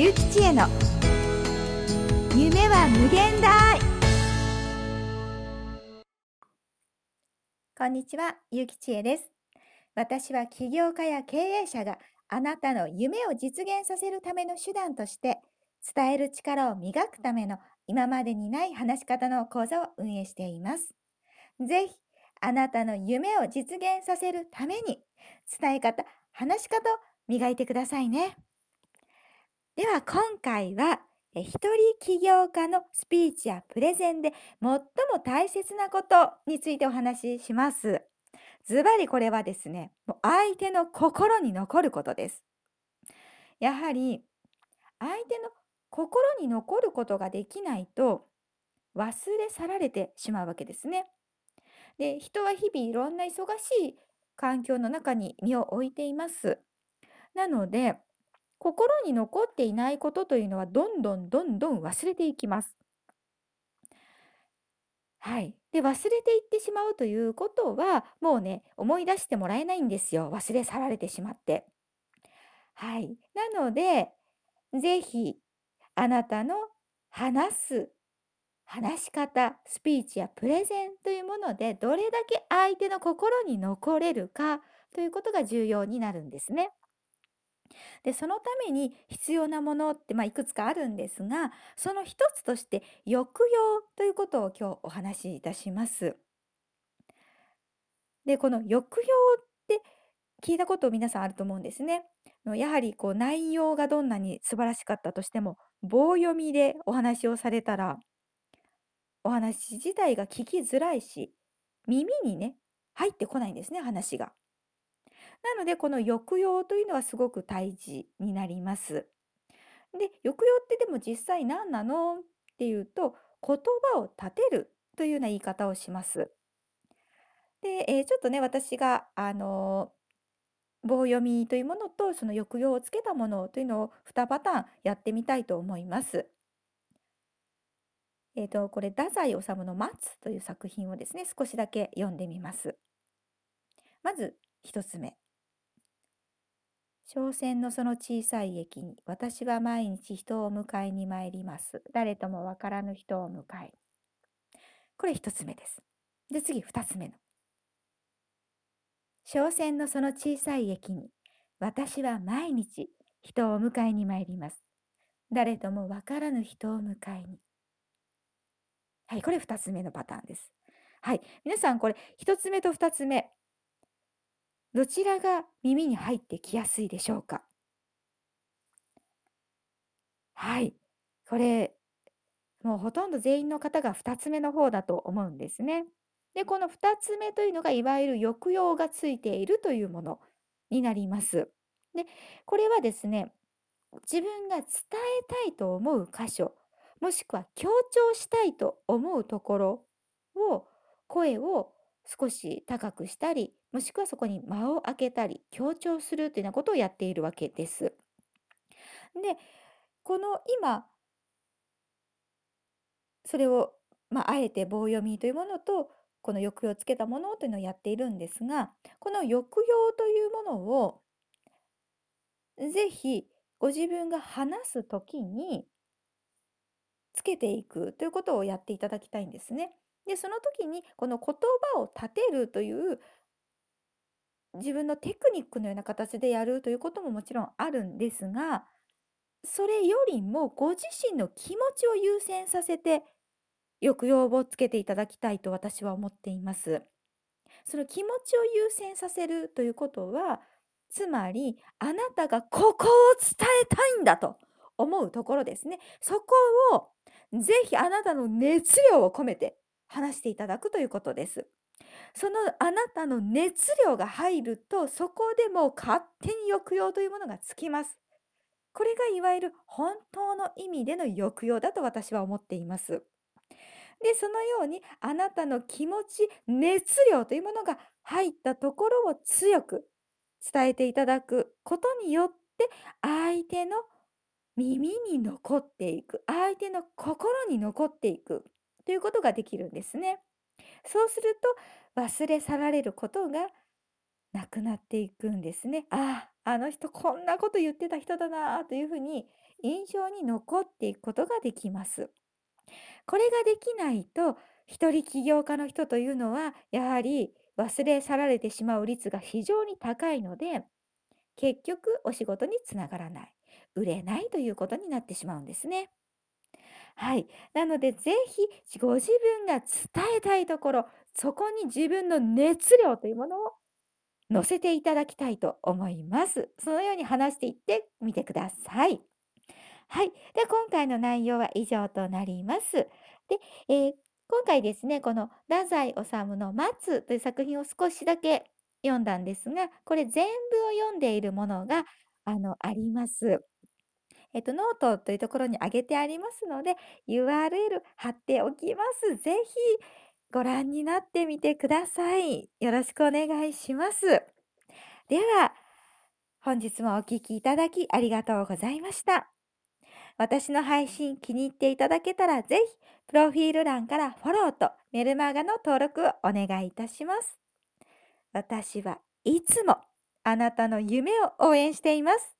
ゆうきちへの夢は無限大こんにちは、ゆきちえです私は起業家や経営者があなたの夢を実現させるための手段として伝える力を磨くための今までにない話し方の講座を運営しています。ぜひあなたの夢を実現させるために伝え方、話し方を磨いてくださいね。では今回は一人起業家のスピーチやプレゼンで最も大切なことについてお話しします。ズバリこれはですね、もう相手の心に残ることです。やはり相手の心に残ることができないと忘れ去られてしまうわけですね。で、人は日々いろんな忙しい環境の中に身を置いています。なので、心に残っていないことというのはどんどんどんどん忘れていきます。はい。で、忘れていってしまうということは、もうね、思い出してもらえないんですよ。忘れ去られてしまって。はい。なので、ぜひ、あなたの話す話し方、スピーチやプレゼンというもので、どれだけ相手の心に残れるかということが重要になるんですね。で、そのために必要なものって、まあ、いくつかあるんですが、その一つとして抑揚ということを今日お話しいたします。で、この抑揚って聞いたこと皆さんあると思うんですね。やはりこう内容がどんなに素晴らしかったとしても、棒読みでお話をされたら、お話自体が聞きづらいし、耳にね、入ってこないんですね、話が。なので、この抑揚というのはすごく大事になります。で、抑揚ってでも実際何なのっていうと、言葉を立てるというような言い方をします。で、えーちょっとね、私が、あのー棒読みというものとその抑揚をつけたものというのを2パターンやってみたいと思います。えーと、これ、太宰治の松という作品をですね、少しだけ読んでみます。まず、一つ目。商船のその小さい駅に、私は毎日人を迎えに参ります。誰ともわからぬ人を迎え。これ一つ目です。で、次、二つ目の。商船のその小さい駅に、私は毎日人を迎えに参ります。誰ともわからぬ人を迎えに。はい、これ2つ目のパターンです。はい、皆さんこれ1つ目と2つ目、どちらが耳に入ってきやすいでしょうか？はい、これ、もうほとんど全員の方が2つ目の方だと思うんですね。で、この2つ目というのがいわゆる抑揚がついているというものになります。で、これはですね、自分が伝えたいと思う箇所もしくは強調したいと思うところを声を少し高くしたりもしくはそこに間を空けたり強調するというようなことをやっているわけです。でこの今それを、まあ、あえて棒読みというものとこの抑揚をつけたものというのをやっているんですがこの抑揚というものをぜひご自分が話すときにつけていくということをやっていただきたいんですね。で、その時にこの言葉を立てるという自分のテクニックのような形でやるということももちろんあるんですが、それよりもご自身の気持ちを優先させて抑揚をつけていただきたいと私は思っています。その気持ちを優先させるということは、つまりあなたがここを伝えたいんだと思うところですね。そこをぜひあなたの熱量を込めて話していただくということです。そのあなたの熱量が入るとそこでもう勝手に抑揚というものがつきます。これがいわゆる本当の意味での抑揚だと私は思っています。で、そのようにあなたの気持ち、熱量というものが入ったところを強く伝えていただくことによって相手の耳に残っていく、相手の心に残っていくということができるんですね。そうすると忘れ去られることがなくなっていくんですね。ああ、あの人こんなこと言ってた人だなというふうに印象に残っていくことができます。これができないと、一人起業家の人というのは、やはり忘れ去られてしまう率が非常に高いので、結局お仕事につながらない、売れないということになってしまうんですね。はい。なので、ぜひご自分が伝えたいところ、そこに自分の熱量というものを乗せていただきたいと思います。そのように話していってみてください。はい。で、今回の内容は以上となります。で、えー、今回ですね、この太宰治の待つという作品を少しだけ読んだんですが、これ全部を読んでいるものが、あの、あります。えっと、ノートというところに上げてありますので、URL 貼っておきます。ぜひご覧になってみてください。よろしくお願いします。では、本日もお聴きいただきありがとうございました。私の配信気に入っていただけたらぜひ、プロフィール欄からフォローとメルマガの登録をお願いいたします。私はいつもあなたの夢を応援しています。